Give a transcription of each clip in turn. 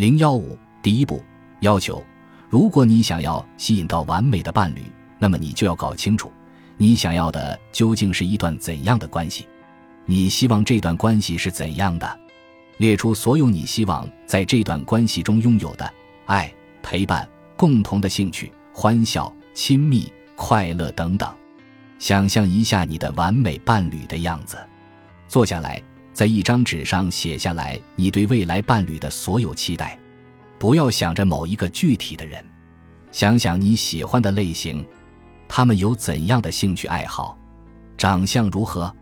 零幺五，第一步，要求：如果你想要吸引到完美的伴侣，那么你就要搞清楚，你想要的究竟是一段怎样的关系？你希望这段关系是怎样的？列出所有你希望在这段关系中拥有的爱、陪伴、共同的兴趣、欢笑、亲密、快乐等等。想象一下你的完美伴侣的样子，坐下来，在一张纸上写下来你对未来伴侣的所有期待。不要想着某一个具体的人，想想你喜欢的类型，他们有怎样的兴趣爱好，长相如何，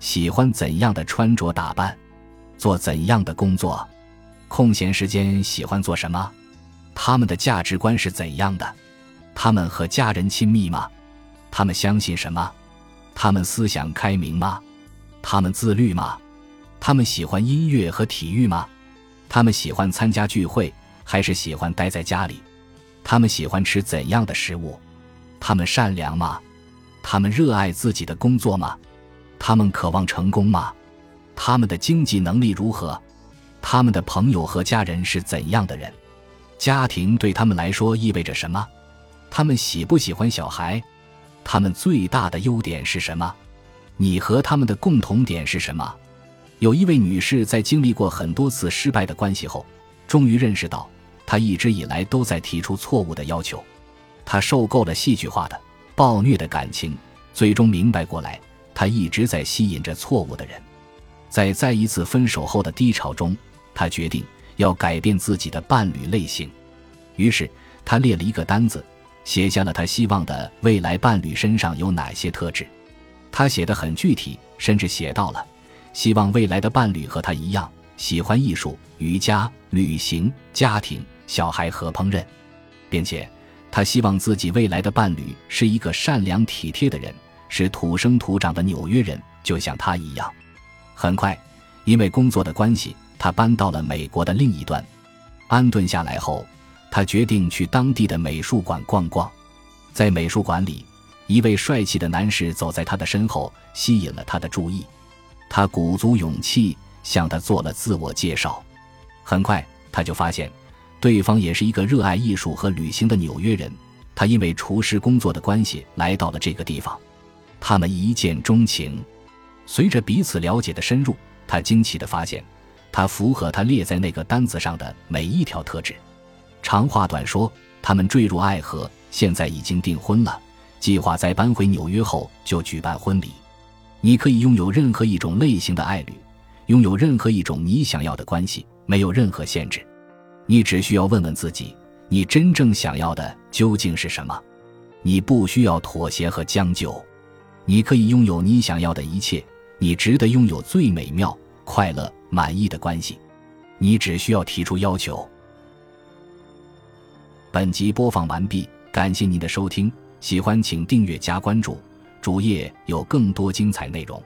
喜欢怎样的穿着打扮，做怎样的工作，空闲时间喜欢做什么，他们的价值观是怎样的，他们和家人亲密吗？他们相信什么？他们思想开明吗？他们自律吗？他们喜欢音乐和体育吗？他们喜欢参加聚会还是喜欢待在家里？他们喜欢吃怎样的食物？他们善良吗？他们热爱自己的工作吗？他们渴望成功吗？他们的经济能力如何？他们的朋友和家人是怎样的人？家庭对他们来说意味着什么？他们喜不喜欢小孩？他们最大的优点是什么？你和他们的共同点是什么？有一位女士在经历过很多次失败的关系后，终于认识到，她一直以来都在提出错误的要求。她受够了戏剧化的、暴虐的感情，最终明白过来，她一直在吸引着错误的人。在再一次分手后的低潮中，她决定要改变自己的伴侣类型。于是，她列了一个单子。写下了他希望的未来伴侣身上有哪些特质，他写的很具体，甚至写到了希望未来的伴侣和他一样喜欢艺术、瑜伽、旅行、家庭、小孩和烹饪，并且他希望自己未来的伴侣是一个善良体贴的人，是土生土长的纽约人，就像他一样。很快，因为工作的关系，他搬到了美国的另一端，安顿下来后。他决定去当地的美术馆逛逛，在美术馆里，一位帅气的男士走在他的身后，吸引了他的注意。他鼓足勇气向他做了自我介绍。很快，他就发现，对方也是一个热爱艺术和旅行的纽约人。他因为厨师工作的关系来到了这个地方，他们一见钟情。随着彼此了解的深入，他惊奇地发现，他符合他列在那个单子上的每一条特质。长话短说，他们坠入爱河，现在已经订婚了，计划在搬回纽约后就举办婚礼。你可以拥有任何一种类型的爱侣，拥有任何一种你想要的关系，没有任何限制。你只需要问问自己，你真正想要的究竟是什么？你不需要妥协和将就，你可以拥有你想要的一切。你值得拥有最美妙、快乐、满意的关系。你只需要提出要求。本集播放完毕，感谢您的收听，喜欢请订阅加关注，主页有更多精彩内容。